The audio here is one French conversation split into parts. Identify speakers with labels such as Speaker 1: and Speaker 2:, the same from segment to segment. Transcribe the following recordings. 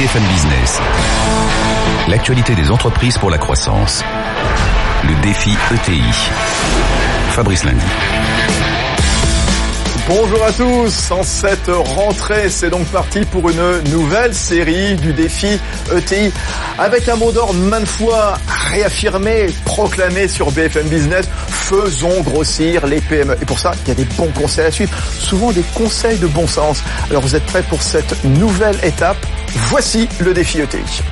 Speaker 1: BFM Business. L'actualité des entreprises pour la croissance. Le défi ETI. Fabrice Lundi.
Speaker 2: Bonjour à tous, en cette rentrée, c'est donc parti pour une nouvelle série du défi ETI avec un mot d'ordre maintes fois réaffirmé, proclamé sur BFM Business, faisons grossir les PME. Et pour ça, il y a des bons conseils à suivre, souvent des conseils de bon sens. Alors vous êtes prêts pour cette nouvelle étape? Voici le défi ETI.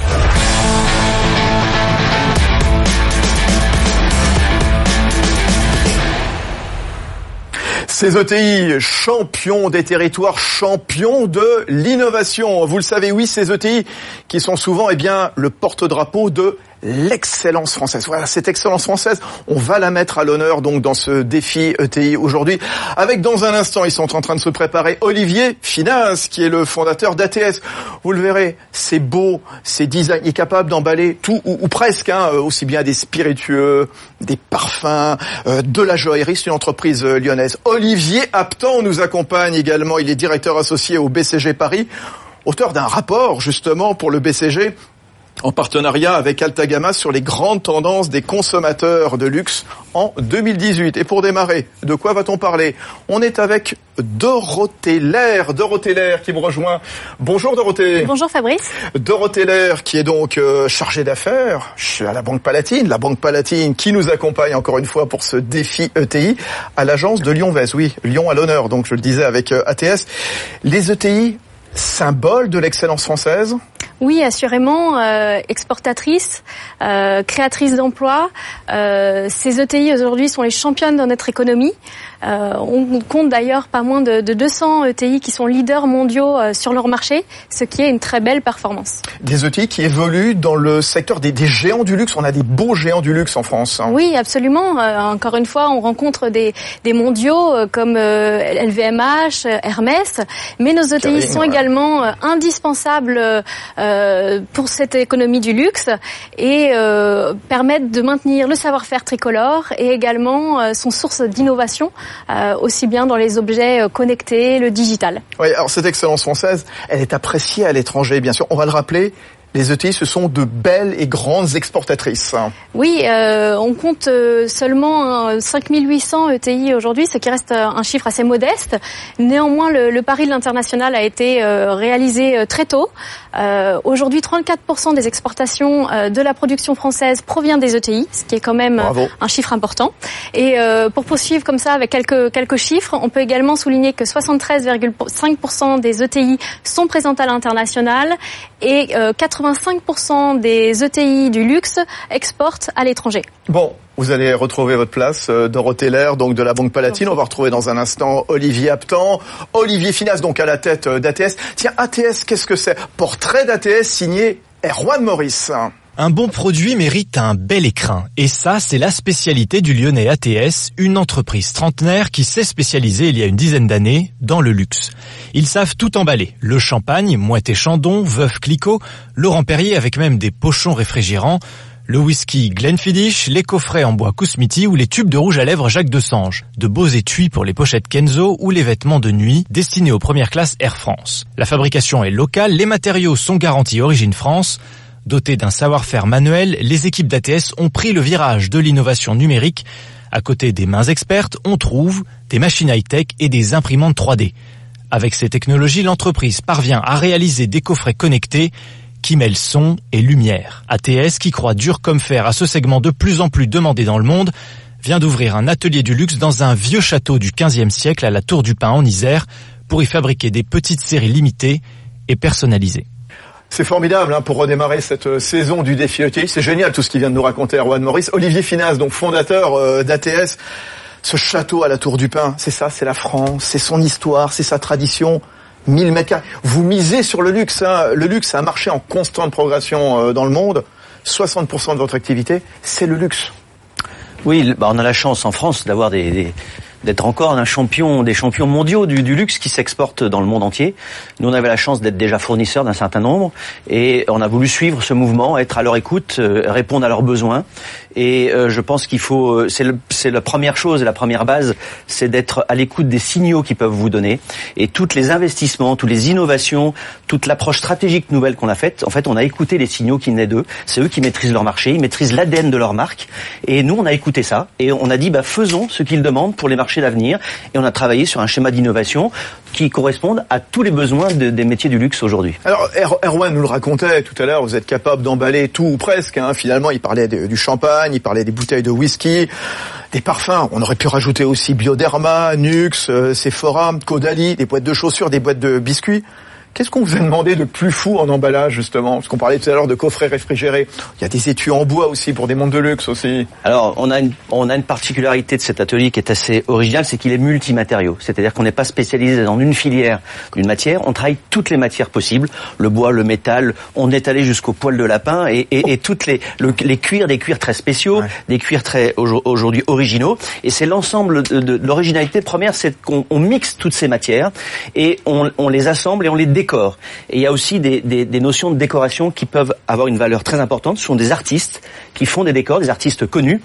Speaker 2: Ces ETI, champions des territoires, champions de l'innovation. Vous le savez, oui, ces ETI qui sont souvent, eh bien, le porte-drapeau de l'excellence française. Voilà, cette excellence française, on va la mettre à l'honneur donc dans ce défi ETI aujourd'hui. Avec dans un instant, ils sont en train de se préparer Olivier Finas, qui est le fondateur d'ATS. Vous le verrez, c'est beau, c'est design, il est capable d'emballer tout ou, presque, hein, aussi bien des spiritueux, des parfums, euh, de la joaillerie. C'est une entreprise euh, lyonnaise. Olivier Aptan nous accompagne également. Il est directeur associé au BCG Paris auteur d'un rapport justement pour le BCG en partenariat avec Altagama sur les grandes tendances des consommateurs de luxe en 2018. Et pour démarrer, de quoi va-t-on parler? On est avec Dorothée Lair. Dorothée Lair qui me rejoint. Bonjour Dorothée.
Speaker 3: Bonjour Fabrice.
Speaker 2: Dorothée Lair qui est donc euh, chargée d'affaires à la Banque Palatine. La Banque Palatine qui nous accompagne encore une fois pour ce défi ETI à l'agence de Lyon-Vez. Oui, Lyon à l'honneur, donc je le disais avec euh, ATS. Les ETI, symbole de l'excellence française?
Speaker 3: Oui, assurément, euh, exportatrice, euh, créatrice d'emplois. Euh, ces ETI aujourd'hui sont les championnes de notre économie. Euh, on compte d'ailleurs pas moins de, de, 200 ETI qui sont leaders mondiaux euh, sur leur marché, ce qui est une très belle performance.
Speaker 2: Des ETI qui évoluent dans le secteur des, des géants du luxe. On a des beaux géants du luxe en France. Hein.
Speaker 3: Oui, absolument. Euh, encore une fois, on rencontre des, des mondiaux comme LVMH, Hermès, mais nos ETI sont également indispensables pour cette économie du luxe et permettent de maintenir le savoir-faire tricolore et également sont source d'innovation euh, aussi bien dans les objets euh, connectés, le digital.
Speaker 2: Oui, alors cette excellence française, elle est appréciée à l'étranger, bien sûr. On va le rappeler, les ETI, ce sont de belles et grandes exportatrices.
Speaker 3: Oui, euh, on compte euh, seulement 5800 ETI aujourd'hui, ce qui reste un chiffre assez modeste. Néanmoins, le, le pari de l'international a été réalisé très tôt. Euh, aujourd'hui, 34% des exportations de la production française provient des ETI, ce qui est quand même un chiffre important. Et pour poursuivre comme ça avec quelques quelques chiffres, on peut également souligner que 73,5% des ETI sont présentes à l'international et 85% des ETI du luxe exportent à l'étranger.
Speaker 2: Bon, vous allez retrouver votre place, euh, Dorothée Lair, donc de la Banque Palatine. On va retrouver dans un instant Olivier Aptan, Olivier Finas, donc à la tête euh, d'ATS. Tiens, ATS, qu'est-ce que c'est? Portrait d'ATS signé Erwan Maurice.
Speaker 4: Un bon produit mérite un bel écrin. Et ça, c'est la spécialité du lyonnais ATS, une entreprise trentenaire qui s'est spécialisée il y a une dizaine d'années dans le luxe. Ils savent tout emballer. Le champagne, Moët et Chandon, Veuve Clicquot, Laurent Perrier avec même des pochons réfrigérants, le whisky Glenfiddich, les coffrets en bois Kousmiti ou les tubes de rouge à lèvres Jacques de Sange, de beaux étuis pour les pochettes Kenzo ou les vêtements de nuit destinés aux premières classes Air France. La fabrication est locale, les matériaux sont garantis origine France, Dotées d'un savoir-faire manuel, les équipes d'ATS ont pris le virage de l'innovation numérique. À côté des mains expertes, on trouve des machines high-tech et des imprimantes 3D. Avec ces technologies, l'entreprise parvient à réaliser des coffrets connectés qui mêlent son et lumière. ATS, qui croit dur comme fer à ce segment de plus en plus demandé dans le monde, vient d'ouvrir un atelier du luxe dans un vieux château du 15e siècle à la Tour du Pin en Isère pour y fabriquer des petites séries limitées et personnalisées.
Speaker 2: C'est formidable hein, pour redémarrer cette euh, saison du défi ETI. C'est génial tout ce qu'il vient de nous raconter Erwan Maurice. Olivier Finas, donc fondateur euh, d'ATS. Ce château à la Tour du Pin, c'est ça, c'est la France, c'est son histoire, c'est sa tradition. 1000 mètres carrés. Vous misez sur le luxe. Hein. Le luxe, c'est un marché en constante progression euh, dans le monde. 60% de votre activité, c'est le luxe.
Speaker 5: Oui, bah on a la chance en France d'avoir des, des d'être encore un champion, des champions mondiaux du, luxe qui s'exportent dans le monde entier. Nous, on avait la chance d'être déjà fournisseurs d'un certain nombre et on a voulu suivre ce mouvement, être à leur écoute, euh, répondre à leurs besoins. Et euh, je pense qu'il faut, euh, c'est, c'est la première chose, la première base, c'est d'être à l'écoute des signaux qu'ils peuvent vous donner. Et tous les investissements, toutes les innovations, toute l'approche stratégique nouvelle qu'on a faite, en fait, on a écouté les signaux qui venaient d'eux. C'est eux qui maîtrisent leur marché, ils maîtrisent l'ADN de leur marque. Et nous, on a écouté ça et on a dit, bah, faisons ce qu'ils demandent pour les marchés d'avenir. Et on a travaillé sur un schéma d'innovation qui corresponde à tous les besoins de, des métiers du luxe aujourd'hui.
Speaker 2: Alors Erwan nous le racontait tout à l'heure, vous êtes capable d'emballer tout ou presque. Hein. Finalement, il parlait du champagne, il parlait des bouteilles de whisky, des parfums. On aurait pu rajouter aussi Bioderma, Nux, euh, Sephora, Caudalie, des boîtes de chaussures, des boîtes de biscuits. Qu'est-ce qu'on vous a demandé de plus fou en emballage justement Parce qu'on parlait tout à l'heure de coffrets réfrigérés. Il y a des étuis en bois aussi pour des mondes de luxe aussi.
Speaker 5: Alors on a une, on a une particularité de cet atelier qui est assez originale, c'est qu'il est multimatériaux. C'est-à-dire qu'on n'est pas spécialisé dans une filière, une matière. On travaille toutes les matières possibles, le bois, le métal. On est allé jusqu'au poil de lapin et, et, et toutes les, le, les cuirs, des cuirs très spéciaux, ouais. des cuirs très aujourd'hui originaux. Et c'est l'ensemble de, de, de l'originalité première, c'est qu'on on mixe toutes ces matières et on, on les assemble et on les Et il y a aussi des, des, des, notions de décoration qui peuvent avoir une valeur très importante. Ce sont des artistes qui font des décors, des artistes connus.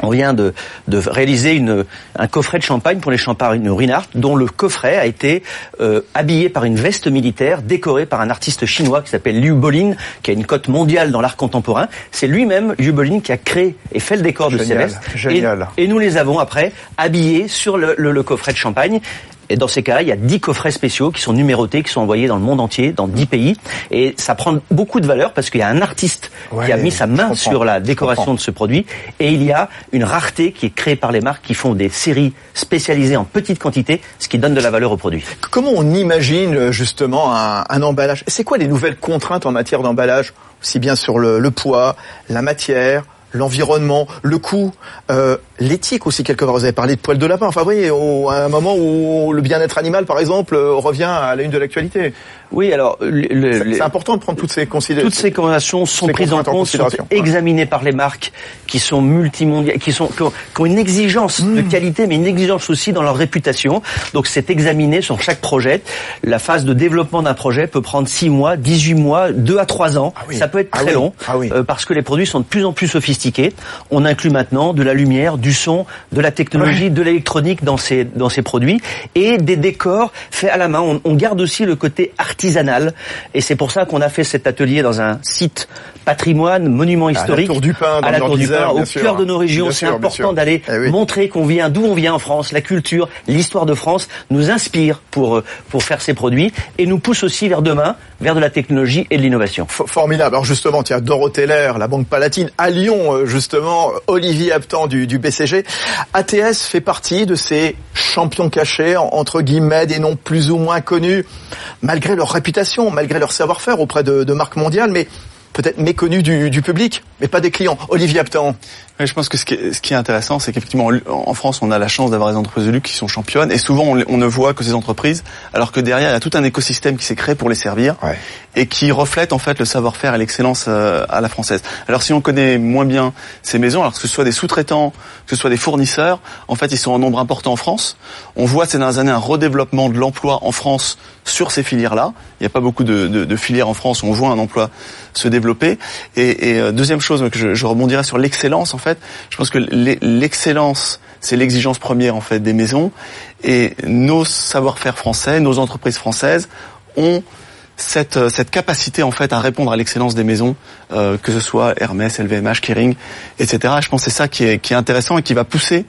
Speaker 5: On vient de, de réaliser une, un coffret de champagne pour les champagnes Rinard, dont le coffret a été euh, habillé par une veste militaire, décorée par un artiste chinois qui s'appelle Liu Bolin, qui a une cote mondiale dans l'art contemporain. C'est lui-même, Liu Bolin, qui a créé et fait le décor de ces vestes.
Speaker 2: Génial.
Speaker 5: Et, et, nous les avons après habillés sur le, le, le coffret de champagne. Et dans ces cas-là, il y a 10 coffrets spéciaux qui sont numérotés, qui sont envoyés dans le monde entier, dans 10 pays. Et ça prend beaucoup de valeur parce qu'il y a un artiste
Speaker 2: ouais,
Speaker 5: qui a mis sa main sur la décoration de ce produit. Et il y a une rareté qui est créée par les marques qui font des séries spécialisées en petite quantité, ce qui donne de la valeur au produit.
Speaker 2: Comment on imagine justement un, un emballage? C'est quoi les nouvelles contraintes en matière d'emballage Aussi bien sur le, le poids, la matière, l'environnement, le coût, euh, l'éthique aussi quelque part. Vous avez parlé de poils de lapin. Enfin, oui, au, à un moment où le bien-être animal, par exemple, revient à la une de l'actualité.
Speaker 5: Oui, alors
Speaker 2: c'est important de prendre toutes ces considérations.
Speaker 5: Toutes ces considérations sont ces prises en compte, sont examinées par les marques qui sont multimondiales, qui sont qui ont, qui ont une exigence mmh. de qualité, mais une exigence aussi dans leur réputation. Donc c'est examiné sur chaque projet. La phase de développement d'un projet peut prendre 6 mois, 18 mois, 2 à 3 ans.
Speaker 2: Ah oui.
Speaker 5: Ça peut être
Speaker 2: ah
Speaker 5: très
Speaker 2: oui.
Speaker 5: long
Speaker 2: ah oui.
Speaker 5: euh, parce que les produits sont de plus en plus sophistiqués. On inclut maintenant de la lumière, du son, de la technologie, de l'électronique dans ces dans ces produits et des décors faits à la main. On, on garde aussi le côté artisanal et c'est pour ça qu'on a fait cet atelier dans un site patrimoine, monument historique,
Speaker 2: à la Tour du Pin,
Speaker 5: à la Tour du Pin au cœur de nos régions. C'est important d'aller
Speaker 2: eh oui.
Speaker 5: montrer qu'on vient, d'où on vient en France, la culture, l'histoire de France nous inspire pour pour faire ces produits et nous pousse aussi vers demain, vers de la technologie et de l'innovation.
Speaker 2: Formidable. Alors justement, tiens, Dorothée Lair, la Banque Palatine, à Lyon, euh, justement, Olivier Aptan du, du BCG. ATS fait partie de ces champions cachés, entre guillemets, des noms plus ou moins connus, malgré leur réputation, malgré leur savoir-faire auprès de, de marques mondiales, mais peut-être méconnus du, du, public, mais pas des clients. Olivier Aptan.
Speaker 6: Oui, je pense que ce qui est, ce qui est intéressant, c'est qu'effectivement, en France, on a la chance d'avoir des entreprises de luxe qui sont championnes, et souvent, on, on, ne voit que ces entreprises, alors que derrière, il y a tout un écosystème qui s'est créé pour les servir,
Speaker 2: ouais.
Speaker 6: et qui reflète en fait le savoir-faire et l'excellence euh, à la française. Alors, si on connaît moins bien ces maisons, alors que ce soit des sous-traitants, que ce soit des fournisseurs, en fait, ils sont en nombre important en France. On voit ces dernières années un redéveloppement de l'emploi en France sur ces filières-là. Il n'y a pas beaucoup de, de, de, filières en France où on voit un emploi se développer. Et, et euh, deuxième chose je, rebondirais sur l'excellence, en fait, je pense que l'excellence, c'est l'exigence première en fait des maisons, et nos savoir-faire français, nos entreprises françaises ont cette, cette capacité en fait à répondre à l'excellence des maisons, euh, que ce soit Hermès, LVMH, Kering, etc. Je pense que c'est ça qui est, qui est intéressant et qui va pousser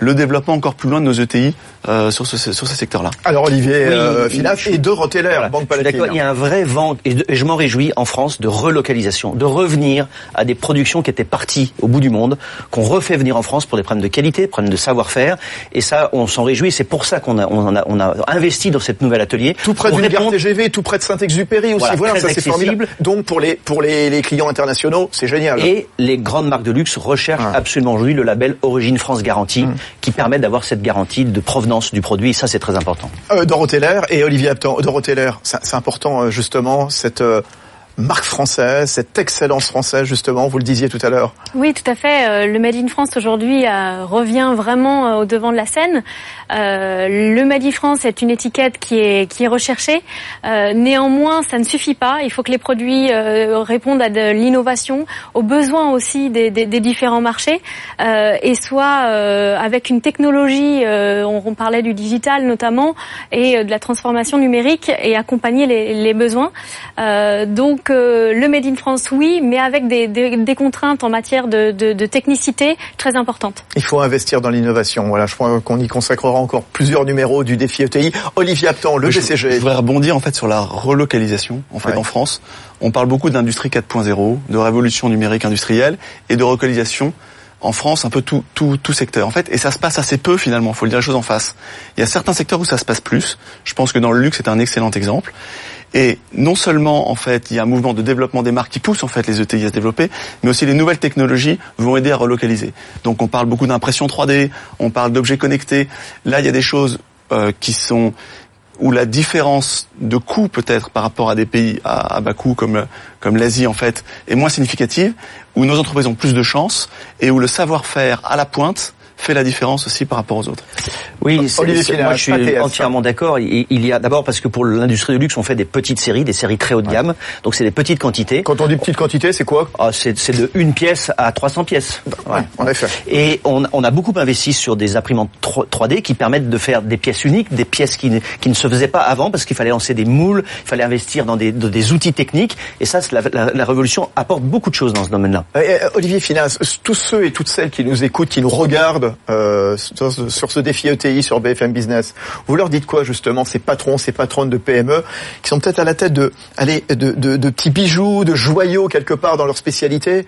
Speaker 6: le développement encore plus loin de nos ETI euh, sur ce, sur ce secteur-là.
Speaker 2: Alors Olivier oui, euh, Finaf et de Roteller,
Speaker 5: voilà,
Speaker 2: Banque Palatine.
Speaker 5: D'accord, il y a un vrai vent, et, de, et je m'en réjouis, en France, de relocalisation, de revenir à des productions qui étaient parties au bout du monde, qu'on refait venir en France pour des problèmes de qualité, des problèmes de savoir-faire, et ça, on s'en réjouit, c'est pour ça qu'on a, on a, on a investi dans cette nouvelle atelier.
Speaker 2: Tout près d'une gare TGV, tout près de Saint-Exupéry aussi, voilà, voilà ça c'est formidable. Donc pour les, pour les, les clients internationaux, c'est génial.
Speaker 5: Et les grandes marques de luxe recherchent ah. absolument aujourd'hui le label Origine France Garantie, mmh. Qui permettent d'avoir cette garantie de provenance du produit. Ça, c'est très important.
Speaker 2: Euh, Dorothée et Olivier Aptan. Dorothée Lair, c'est important euh, justement cette euh, marque française, cette excellence française justement, vous le disiez tout à l'heure.
Speaker 3: Oui, tout à fait. Euh, le Made in France aujourd'hui euh, revient vraiment euh, au devant de la scène. le Made in France est une étiquette qui est qui est recherchée. néanmoins, ça ne suffit pas. Il faut que les produits répondent à de l'innovation, aux besoins aussi des, des, différents marchés, et soit avec une technologie. On, on, parlait du digital notamment et de la transformation numérique et accompagner les, les besoins. donc le Made in France, oui, mais avec des, des, des contraintes en matière de, de, de, technicité très importantes.
Speaker 2: Il faut investir dans l'innovation. Voilà, je crois qu'on y consacrera encore plusieurs numéros du défi ETI. Olivier Aptan, le BCG.
Speaker 6: Je, voudrais rebondir en fait sur la relocalisation en fait ouais. en France. On parle beaucoup d'industrie 4.0, de révolution numérique industrielle et de relocalisation en France, un peu tout, tout, tout secteur en fait, et ça se passe assez peu finalement. Il faut le dire les choses en face. Il y a certains secteurs où ça se passe plus. Je pense que dans le luxe, c'est un excellent exemple. Et non seulement en fait il y a un mouvement de développement des marques qui pousse en fait les ETI à se développer, mais aussi les nouvelles technologies vont aider à relocaliser. Donc on parle beaucoup d'impression 3D, on parle d'objets connectés. Là il y a des choses euh, qui sont où la différence de coût peut-être par rapport à des pays à, à bas coût comme comme l'Asie en fait est moins significative, où nos entreprises ont plus de chance et où le savoir-faire à la pointe fait la différence aussi par rapport aux autres.
Speaker 5: Oui, c'est, c'est, moi je suis entièrement d'accord. Il, il y a d'abord parce que pour l'industrie du luxe, on fait des petites séries, des séries très haut de gamme, ouais. donc c'est des petites quantités.
Speaker 2: Quand on dit petite quantité, c'est quoi?
Speaker 5: Ah, c'est, c'est de une pièce à 300 pièces.
Speaker 2: Ouais, en effet.
Speaker 5: Et on, on, a beaucoup investi sur des imprimantes 3D qui permettent de faire des pièces uniques, des pièces qui, ne, qui ne se faisaient pas avant parce qu'il fallait lancer des moules, il fallait investir dans des, dans des outils techniques. Et ça, la, la, la, révolution apporte beaucoup de choses dans ce domaine-là.
Speaker 2: Euh, Olivier Finas, tous ceux et toutes celles qui nous écoutent, qui nous regardent, euh, sur ce défi ETI sur BFM Business. Vous leur dites quoi justement ces patrons, ces patronnes de PME qui sont peut-être à la tête de, allez, de, de, petits bijoux, de joyaux quelque part dans leur spécialité?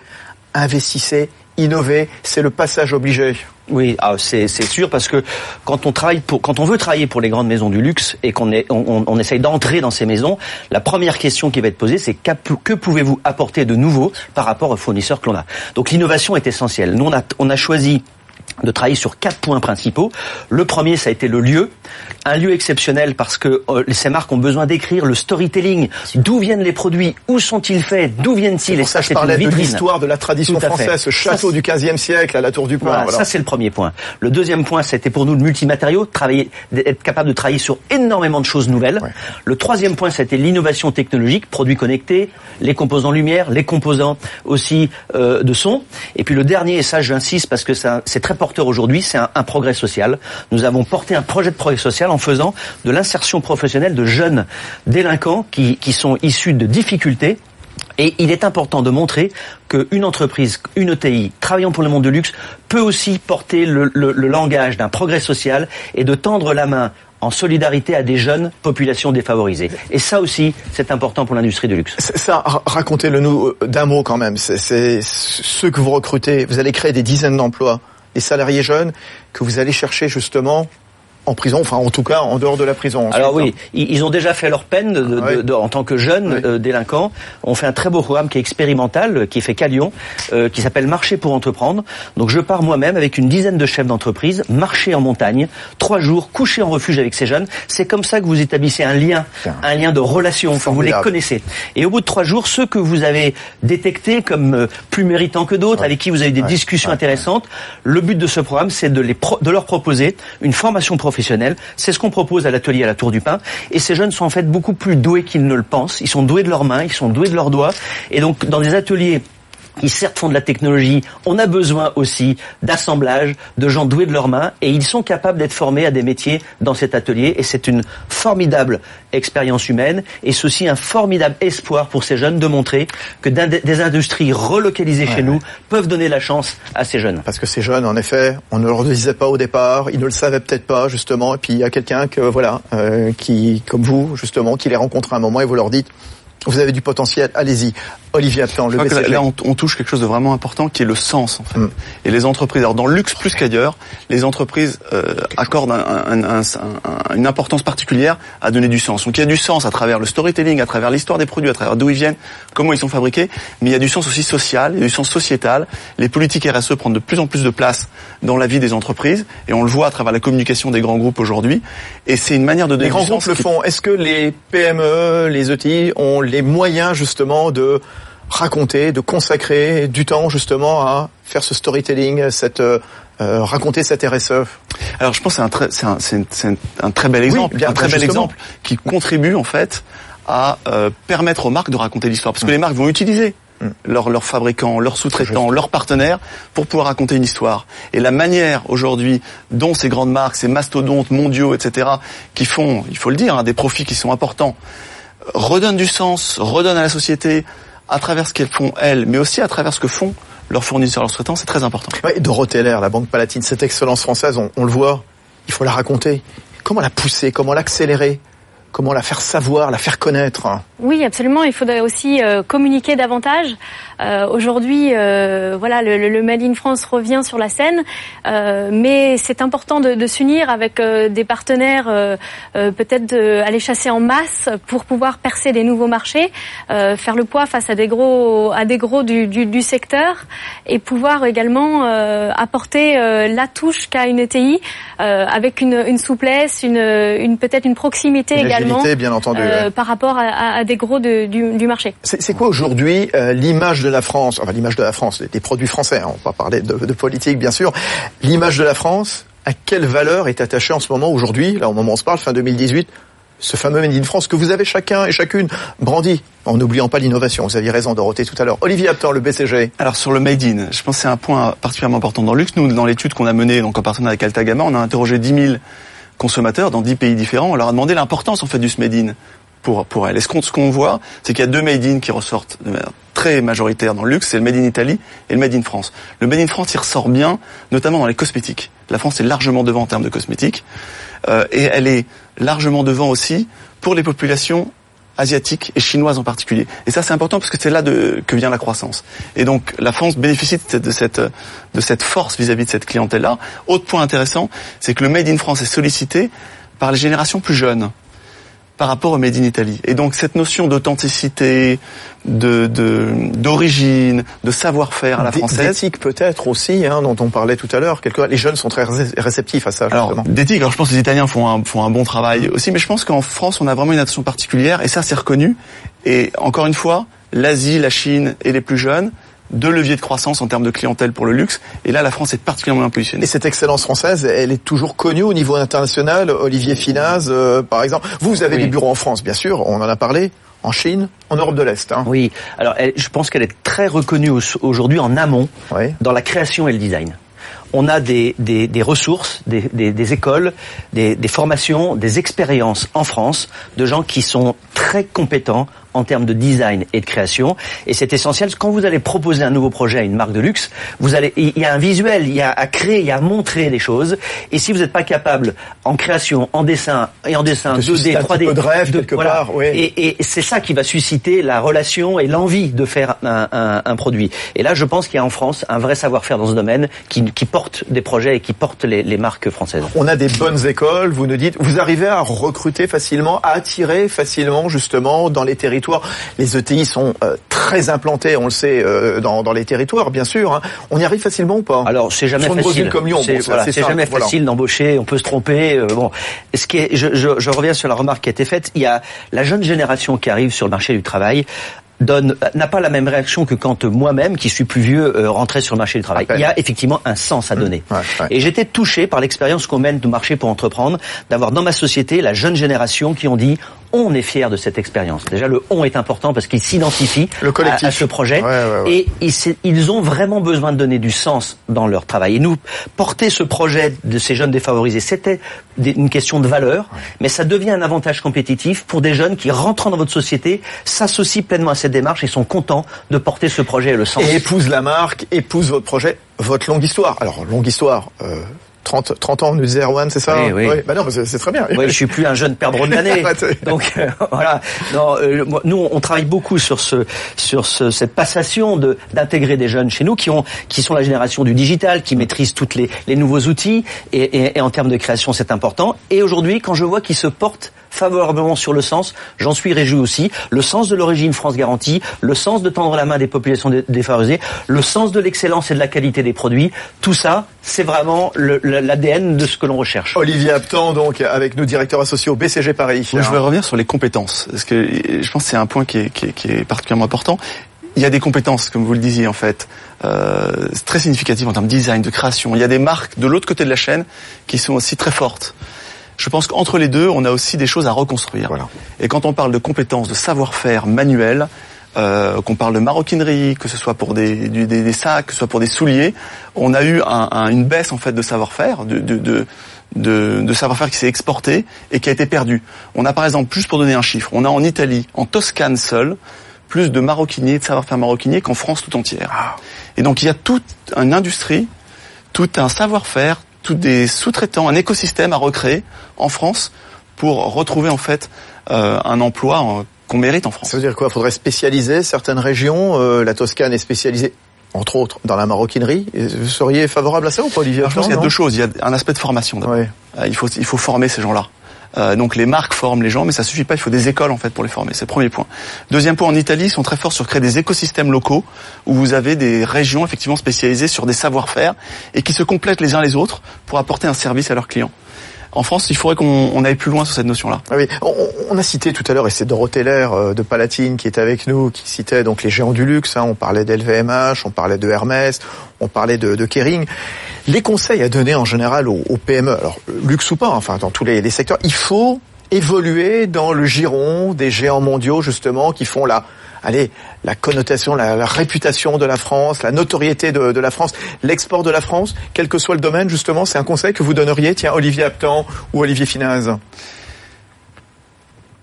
Speaker 2: Investissez, innovez, c'est le passage obligé.
Speaker 5: Oui, ah, c'est sûr parce que quand on travaille pour, quand on veut travailler pour les grandes maisons du luxe et qu'on on, on essaye d'entrer dans ces maisons, la première question qui va être posée, c'est que pouvez-vous apporter de nouveau par rapport aux fournisseurs que l'on a? Donc l'innovation est essentielle. Nous on a, on a choisi de travailler sur quatre points principaux. Le premier, ça a été le lieu, un lieu exceptionnel parce que euh, ces marques ont besoin d'écrire le storytelling. D'où viennent les produits? Où sont-ils faits? D'où viennent-ils?
Speaker 2: Et ça, je parlais de l'histoire de la tradition française, ce château ça, du 15e siècle à la Tour du Pin.
Speaker 5: Voilà, voilà. Ça, c'est le premier point. Le deuxième point, c'était pour nous le multimatériau, travailler, être capable de travailler sur énormément de choses nouvelles. Ouais. Le troisième point, c'était l'innovation technologique, produits connectés, les composants lumière, les composants aussi euh, de son. Et puis le dernier, et ça, j'insiste parce que c'est très porteur aujourd'hui, c'est un, un, progrès social. Nous avons porté un projet de progrès social en faisant de l'insertion professionnelle de jeunes délinquants qui, qui sont issus de difficultés et il est important de montrer qu'une entreprise, une ETI, travaillant pour le monde de luxe, peut aussi porter le, le, le langage d'un progrès social et de tendre la main en solidarité à des jeunes populations défavorisées. Et ça aussi, c'est important pour l'industrie du luxe.
Speaker 2: Ça, racontez-le nous d'un mot quand même. C'est ceux que vous recrutez. Vous allez créer des dizaines d'emplois des salariés jeunes que vous allez chercher justement en prison, enfin en tout cas en dehors de la prison.
Speaker 5: Alors oui, ils ont déjà fait leur peine de, ah, de, de, en tant que jeunes oui. euh, délinquants. On fait un très beau programme qui est expérimental, qui est fait qu'à Lyon, euh, qui s'appelle Marcher pour entreprendre. Donc je pars moi-même avec une dizaine de chefs d'entreprise, marcher en montagne, trois jours, coucher en refuge avec ces jeunes. C'est comme ça que vous établissez un lien, un lien de relation, quand vous les connaissez. Et au bout de trois jours, ceux que vous avez détectés comme euh, plus méritants que d'autres, ouais. avec qui vous avez des ouais. discussions intéressantes, le but de ce programme, c'est de, les de leur proposer une formation professionnelle C'est ce qu'on propose à l'atelier à la Tour du Pin. Et ces jeunes sont en fait beaucoup plus doués qu'ils ne le pensent. Ils sont doués de leurs mains, ils sont doués de leurs doigts. Et donc, dans des ateliers qui certes font de la technologie, on a besoin aussi d'assemblage, de gens doués de leurs mains, et ils sont capables d'être formés à des métiers dans cet atelier, et c'est une formidable expérience humaine, et c'est aussi un formidable espoir pour ces jeunes de montrer que des industries relocalisées ouais, chez nous peuvent donner la chance à ces jeunes.
Speaker 2: Parce que ces jeunes, en effet, on ne leur disait pas au départ, ils ne le savaient peut-être pas, justement, et puis il y a quelqu'un que, voilà, euh, qui, comme vous, justement, qui les rencontre à un moment, et vous leur dites, Vous avez du potentiel, allez-y. Olivier Aptan, le
Speaker 6: BCG. Là, on, on, touche quelque chose de vraiment important qui est le sens, en fait. Mm. Et les entreprises, alors dans le luxe plus qu'ailleurs, les entreprises euh, accordent un, un, un, une importance particulière à donner du sens. Donc il y a du sens à travers le storytelling, à travers l'histoire des produits, à travers d'où ils viennent, comment ils sont fabriqués, mais il y a du sens aussi social, il y a du sens sociétal. Les politiques RSE prennent de plus en plus de place dans la vie des entreprises, et on le voit à travers la communication des grands groupes aujourd'hui. Et c'est une manière de donner
Speaker 2: Les grands groupes le font. Est-ce que les PME, les ETI ont les moyens justement de raconter, de consacrer du temps justement à faire ce storytelling, cette euh, raconter cette RSE
Speaker 6: Alors je pense que c'est un très, c'est un, c'est un, très bel exemple, un très bel exemple qui contribue en fait à euh, permettre aux marques de raconter l'histoire, parce que mm. les marques vont utiliser mm. leurs leur fabricants, leurs sous-traitants, leurs partenaires pour pouvoir raconter une histoire. Et la manière aujourd'hui dont ces grandes marques, ces mastodontes mondiaux, etc., qui font, il faut le dire, hein, des profits qui sont importants, redonnent du sens, redonnent à la société à travers ce qu'elles font elles, mais aussi à travers ce que font leurs fournisseurs, leurs sous-traitants, c'est très important.
Speaker 2: Oui, Dorothée la Banque Palatine, cette excellence française, on le voit, il faut la raconter. Comment la pousser, comment l'accélérer? Comment la faire savoir, la faire connaître.
Speaker 3: Oui, absolument. Il faudrait aussi euh, communiquer davantage. Euh, Aujourd'hui, euh, voilà, le, le, Made in France revient sur la scène, euh, mais c'est important de, de s'unir avec euh, des partenaires, peut-être aller chasser en masse pour pouvoir percer des nouveaux marchés, faire le poids face à des gros, à des gros du, du, du secteur, et pouvoir également apporter la touche qu'a une ETI avec une, une, souplesse, une, une peut-être une proximité également
Speaker 2: bien entendu,
Speaker 3: euh, par rapport à, des gros du, du, marché.
Speaker 2: C'est quoi aujourd'hui euh, l'image de la France, enfin l'image de la France, des produits français, hein, on va pas parler de, de politique bien sûr, l'image de la France, à quelle valeur est attachée en ce moment aujourd'hui, là au moment où on se parle, fin 2018, ce fameux Made in France que vous avez chacun et chacune brandi, en n'oubliant pas l'innovation. Vous aviez raison, Dorothée, tout à l'heure. Olivier Aptor, le BCG.
Speaker 6: Alors sur le Made in, je pense que c'est un point particulièrement important dans le luxe. Nous, dans l'étude qu'on a menée donc en partenariat avec Altagama, on a interrogé 10 000 consommateurs dans 10 pays différents. On leur a demandé l'importance en fait du made in pour pour elles. Et ce qu'on ce qu'on voit, c'est qu'il y a deux made in qui ressortent de manière très majoritaire dans le luxe, c'est le made in Italie et le made in France. Le made in France, il ressort bien, notamment dans les cosmétiques. La France est largement devant en termes de cosmétiques, euh, et elle est largement devant aussi pour les populations asiatiques et chinoises en particulier. Et ça, c'est important parce que c'est là que vient la croissance. Et donc, la France bénéficie de cette, force vis-à-vis de cette clientèle-là. Autre point intéressant, c'est que le Made in France est sollicité par les générations plus jeunes par rapport au Made in Italy. Et donc cette notion d'authenticité, de d'origine, de, savoir-faire à la française,
Speaker 2: d'éthique peut-être aussi, hein, dont on parlait tout à l'heure. Les jeunes sont très réceptifs à ça.
Speaker 6: Alors d'éthique, alors je pense que les Italiens font un, font un bon travail aussi, mais je pense qu'en France on a vraiment une attention particulière et ça c'est reconnu. Et encore une fois, l'Asie, la Chine et les plus jeunes deux leviers de croissance en termes de clientèle pour le luxe. Et là, la France est particulièrement bien positionnée.
Speaker 2: Et cette excellence française, elle est toujours connue au niveau international. Olivier Finaz, euh, par exemple. Vous, vous avez des bureaux en France, bien sûr, on en a parlé. En Chine, en Europe de l'Est. Hein.
Speaker 5: Oui, alors je pense qu'elle est très reconnue aujourd'hui en amont, dans la création et le design on a des, des, des ressources, des, des écoles, des, formations, des expériences en France de gens qui sont très compétents en termes de design et de création. Et c'est essentiel. Quand vous allez proposer un nouveau projet à une marque de luxe, vous allez, il y a un visuel, il y a à créer, il y a à montrer des choses. Et si vous n'êtes pas capable en création, en dessin et en dessin 2D, 3D,
Speaker 2: de rêve quelque part, oui.
Speaker 5: Et, et c'est ça qui va susciter la relation et l'envie de faire un, un, un, produit. Et là, je pense qu'il y a en France un vrai savoir-faire dans ce domaine qui, qui porte des projets et qui porte les, les marques françaises.
Speaker 2: On a des bonnes écoles. Vous nous dites, vous arrivez à recruter facilement, à attirer facilement justement dans les territoires les ETI sont euh, très implantés, on le sait, euh, dans, dans, les territoires, bien sûr. Hein. On y arrive facilement ou pas?
Speaker 5: Alors c'est jamais facile.
Speaker 2: comme Lyon,
Speaker 5: c'est voilà, jamais facile d'embaucher. On peut se tromper. Euh, bon, ce qui est, je, je, je, reviens sur la remarque qui a été faite. Il y a la jeune génération qui arrive sur le marché du travail n'a pas la même réaction que quand moi-même, qui suis plus vieux, euh, rentrais sur le marché du travail. Il y a effectivement un sens à mmh. donner. Et j'étais touché par l'expérience qu'on mène de marché pour entreprendre, d'avoir dans ma société la jeune génération qui ont dit on est fier de cette expérience. Déjà, le on est important parce qu'ils s'identifient à, à, ce projet et ils, ils, ont vraiment besoin de donner du sens dans leur travail. Et nous, porter ce projet de ces jeunes défavorisés, c'était une question de valeur, mais ça devient un avantage compétitif pour des jeunes qui, rentrant dans votre société, s'associent pleinement à cette démarche et sont contents de porter ce projet et le sens.
Speaker 2: Et épousent la marque, épousent votre projet, votre longue histoire. Alors, longue histoire, euh, 30, 30 ans, on nous disait Erwan, c'est ça
Speaker 5: Oui, oui.
Speaker 2: Bah non, c'est très bien.
Speaker 5: Oui, je suis plus un jeune perdreau de l'année. Donc euh, voilà. Non, euh, nous, on travaille beaucoup sur ce, sur ce, cette passation de d'intégrer des jeunes chez nous qui ont, qui sont la génération du digital, qui maîtrisent toutes les, les nouveaux outils et, et, et en termes de création, c'est important. Et aujourd'hui, quand je vois qu'ils se portent favorablement sur le sens. J'en suis réjoui aussi. Le sens de l'origine France garantie, le sens de tendre la main des populations défavorisées, le sens de l'excellence et de la qualité des produits. Tout ça, c'est vraiment l'ADN de ce que l'on recherche.
Speaker 2: Olivier Aptan, donc, avec nos directeurs associés au BCG Paris.
Speaker 6: Moi, je voudrais revenir sur les compétences, parce que je pense que c'est un point qui est, qui, est, qui est, particulièrement important. Il y a des compétences, comme vous le disiez en fait, euh, très significatives en termes de design, de création. Il y a des marques de l'autre côté de la chaîne qui sont aussi très fortes je pense qu'entre les deux, on a aussi des choses à reconstruire. Voilà. Et quand on parle de compétences, de savoir-faire manuel, euh, qu'on parle de maroquinerie, que ce soit pour des, des, des, sacs, que ce soit pour des souliers, on a eu un, un, une baisse en fait de savoir-faire, de, de, de, de savoir-faire qui s'est exporté et qui a été perdu. On a par exemple, plus pour donner un chiffre, on a en Italie, en Toscane seul, plus de maroquiniers, de savoir-faire maroquinier qu'en France tout entière. Ah. Et donc il y a toute une industrie, tout un savoir-faire, tous des sous-traitants, un écosystème à recréer en France pour retrouver en fait euh, un emploi euh, qu'on mérite en France.
Speaker 2: Ça veut dire quoi? Il faudrait spécialiser certaines régions? Euh, la Toscane est spécialisée entre autres, dans la maroquinerie. Vous seriez favorable à ça ou pas, Olivier
Speaker 6: Je pense qu'il y a deux choses. Il y a un aspect de formation. Ouais. il, faut, il faut former ces gens-là. Euh, donc les marques forment les gens, mais ça suffit pas. Il faut des écoles en fait pour les former. C'est le premier point. Deuxième point, en Italie, ils sont très forts sur créer des écosystèmes locaux où vous avez des régions effectivement spécialisées sur des savoir-faire et qui se complètent les uns les autres pour apporter un service à leurs clients. En France, il faudrait qu'on aille plus loin sur cette notion-là.
Speaker 2: Ah oui, on, a cité tout à l'heure, et c'est Dorothée Lair euh, de Palatine qui est avec nous, qui citait donc les géants du luxe. Hein. on parlait d'LVMH, on parlait de Hermès, on parlait de, Kering. Les conseils à donner en général aux, PME, alors luxe ou pas, enfin dans tous les, les secteurs, il faut évoluer dans le giron des géants mondiaux justement qui font la allez, la connotation, la, réputation de la France, la notoriété de, la France, l'export de la France, quel que soit le domaine, justement, c'est un conseil que vous donneriez, tiens, Olivier Aptan ou Olivier Finaz?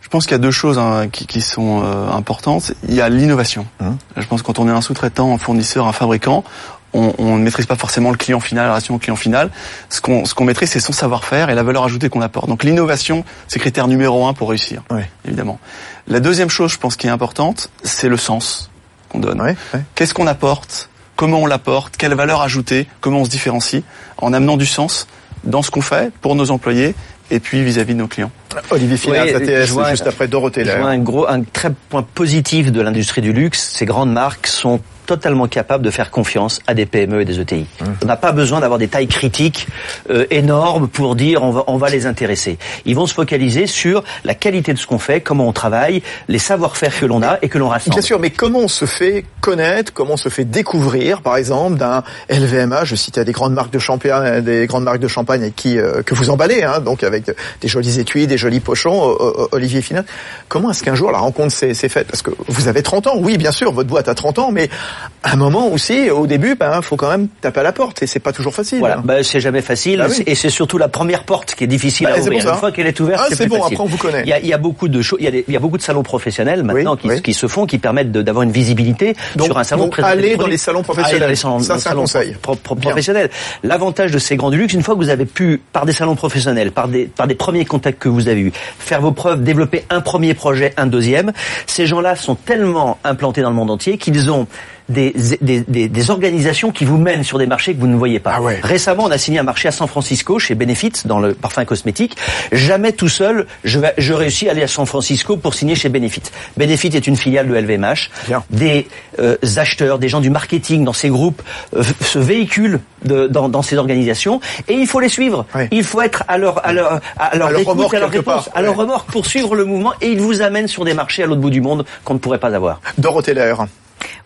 Speaker 6: Je pense qu'il y a deux choses hein, qui, sont euh, importantes. Il y a l'innovation. Hum. Je pense que quand on est un sous-traitant, un fournisseur, un fabricant, on, ne maîtrise pas forcément le client final, la relation au client final. Ce qu'on ce qu'on maîtrise, c'est son savoir-faire et la valeur ajoutée qu'on apporte. Donc l'innovation, c'est critère numéro un pour réussir, oui. évidemment. La deuxième chose, je pense, qui est importante, c'est le sens qu'on donne. Qu'est-ce qu'on apporte? Comment on l'apporte? Quelle valeur ajoutée? Comment on se différencie? En amenant du sens dans ce qu'on fait pour nos employés et puis vis-à-vis de nos clients.
Speaker 2: Olivier Finaz, ATS, juste après Dorothée
Speaker 5: Je vois un gros, un très point positif de l'industrie du luxe. Ces grandes marques sont totalement capable de faire confiance à des PME et des ETI. On n'a pas besoin d'avoir des tailles critiques euh, énormes pour dire on va, on va les intéresser. Ils vont se focaliser sur la qualité de ce qu'on fait, comment on travaille, les savoir-faire que l'on a et que l'on rassemble.
Speaker 2: Bien sûr, mais comment on se fait connaître, comment on se fait découvrir, par exemple, d'un LVMH, je citais des grandes marques de champagne, des grandes marques de champagne qui euh, que vous emballez, hein, donc avec des jolis étuis, des jolis pochons, Olivier Finat. Comment est-ce qu'un jour la rencontre s'est faite? Parce que vous avez 30 ans, oui, bien sûr, votre boîte a 30 ans, mais un moment aussi, au début, ben, faut quand même taper à la porte et c'est pas toujours facile.
Speaker 5: Voilà, ben, c'est jamais facile bah et c'est surtout la première porte qui est difficile bah, à ouvrir. Une fois qu'elle est ouverte, ah, c'est bon. Facile.
Speaker 2: Après, on vous connaît.
Speaker 5: Il y a, il y a beaucoup de choses, il, il y a, beaucoup de salons professionnels maintenant qui, qui, se font, qui permettent d'avoir une visibilité sur un salon.
Speaker 2: Donc, aller dans les salons professionnels. Aller dans les salons, ça, c'est un conseil.
Speaker 5: professionnels. L'avantage de ces grands du luxe, une fois que vous avez pu, par des salons professionnels, par des, par des premiers contacts que vous avez eus, faire vos preuves, développer un premier projet, un deuxième, ces gens-là sont tellement implantés dans le monde entier qu'ils ont des, des, des, organisations qui vous mènent sur des marchés que vous ne voyez pas. Ah Récemment, on a signé un marché à San Francisco chez Benefit dans le parfum cosmétique. Jamais tout seul, je, vais, je réussis à aller à San Francisco pour signer chez Benefit. Benefit est une filiale de LVMH. Des euh, acheteurs, des gens du marketing dans ces groupes euh, se véhiculent de, dans, dans, ces organisations et il faut les suivre. Il faut être à leur à leur à leur, à leur remorque, à leur réponse, à leur remorque pour suivre le mouvement et ils vous amènent sur des marchés à l'autre bout du monde qu'on ne pourrait pas avoir.
Speaker 2: Dorothée Lair.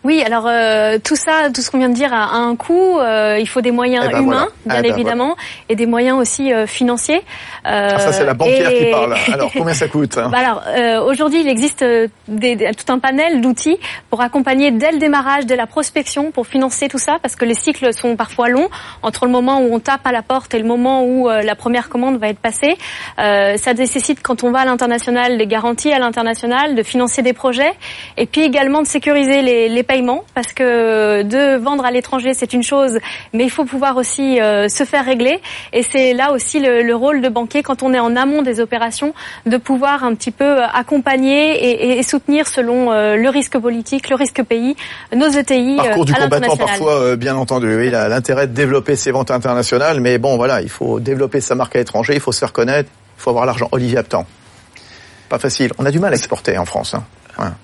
Speaker 3: Oui, alors euh, tout ça, tout ce qu'on vient de dire a, un coût. Euh, il faut des moyens eh ben humains, bien eh ben évidemment, et des moyens aussi euh, financiers.
Speaker 2: Ah, ça, c'est la banquière qui parle. Alors, combien ça coûte
Speaker 3: bah Alors, aujourd'hui, il existe des, tout un panel d'outils pour accompagner dès le démarrage, dès la prospection, pour financer tout ça, parce que les cycles sont parfois longs entre le moment où on tape à la porte et le moment où la première commande va être passée. ça nécessite, quand on va à l'international, des garanties à l'international, de financer des projets, et puis également de sécuriser les, les paiement parce que de vendre à l'étranger c'est une chose, mais il faut pouvoir aussi euh, se faire régler. Et c'est là aussi le, rôle de banquier quand on est en amont des opérations de pouvoir un petit peu accompagner et, soutenir selon le risque politique, le risque pays, nos ETI.
Speaker 2: Parcours du combattant parfois, bien entendu. Oui, il a l'intérêt de développer ses ventes internationales, mais bon voilà, il faut développer sa marque à l'étranger, il faut se faire connaître, il faut avoir l'argent. Olivier Aptan. Pas facile. On a du mal à exporter en France. Hein.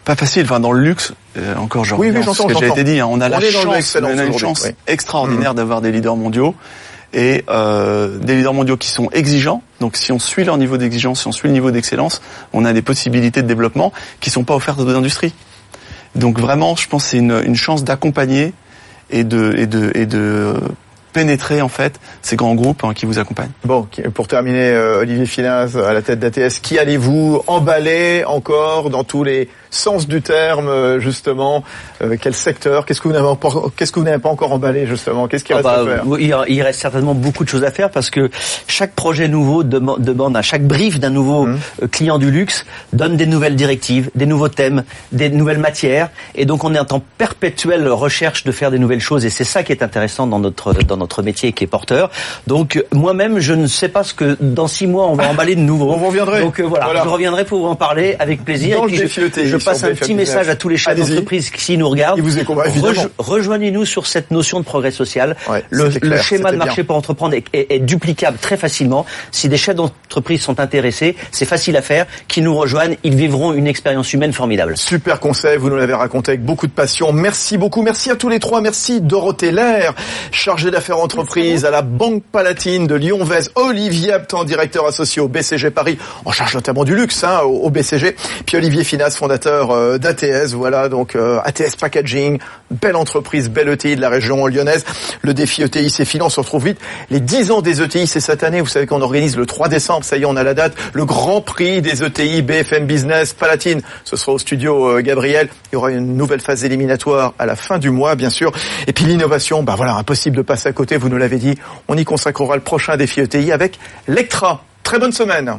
Speaker 6: Pas facile. Enfin, dans le luxe, euh, encore genre, oui, oui, ce que j'ai été dit. Hein, on a la chance, on a une chance extraordinaire mmh. d'avoir des leaders mondiaux et euh, des leaders mondiaux qui sont exigeants. Donc, si on suit leur niveau d'exigence, si on suit le niveau d'excellence, on a des possibilités de développement qui sont pas offertes aux industries. Donc, vraiment, je pense que c'est une, une chance d'accompagner et de et de et de pénétrer en fait ces grands groupes hein, qui vous accompagnent.
Speaker 2: Bon, pour terminer, euh, Olivier Finaz à la tête d'ATS, qui allez-vous emballer encore dans tous les sens du terme, euh, justement euh, Quel secteur? Qu'est-ce que vous n'avez pas, qu'est-ce que vous n'avez pas encore emballé justement? Qu'est-ce qui ah reste à bah,
Speaker 5: faire il, reste certainement beaucoup de choses à faire parce que chaque projet nouveau demande à chaque brief d'un nouveau mmh. client du luxe donne des nouvelles directives, des nouveaux thèmes, des nouvelles matières, et donc on est en perpétuelle recherche de faire des nouvelles choses, et c'est ça qui est intéressant dans notre dans notre métier qui est porteur. Donc moi-même, je ne sais pas ce que dans six mois on va emballer de nouveau.
Speaker 2: On reviendrait.
Speaker 5: Donc euh, voilà, je reviendrai pour vous en parler avec plaisir.
Speaker 2: et puis
Speaker 5: je, passe un petit message à tous les chefs d'entreprise qui nous regardent.
Speaker 2: vous
Speaker 5: Rejoignez-nous sur cette notion de progrès social. le, schéma de marché pour entreprendre est, duplicable très facilement. Si des chefs d'entreprise sont intéressés, c'est facile à faire. Qui nous rejoignent, ils vivront une expérience humaine formidable.
Speaker 2: Super conseil, vous nous l'avez raconté avec beaucoup de passion. Merci beaucoup, merci à tous les trois. Merci Dorothée Lair, chargée d'affaires entreprise à la Banque Palatine de Lyon-Vez, Olivier Aptan, directeur associé au BCG Paris, en charge notamment du luxe hein, au, BCG, puis Olivier Finas, fondateur euh, d'ATS, voilà donc euh, ATS Packaging, belle entreprise, belle ETI de la région lyonnaise. Le défi ETI, c'est finance, on se retrouve vite. Les 10 ans des ETI, c'est cette année, vous savez qu'on organise le 3 décembre, ça y est, on a la date, le grand prix des ETI BFM Business Palatine, ce sera au studio euh, Gabriel. Il y aura une nouvelle phase éliminatoire à la fin du mois, bien sûr. Et puis l'innovation, bah voilà, impossible de passer à côté vous nous l'avez dit. On y consacrera le prochain défi ETI avec Lectra. Très bonne semaine.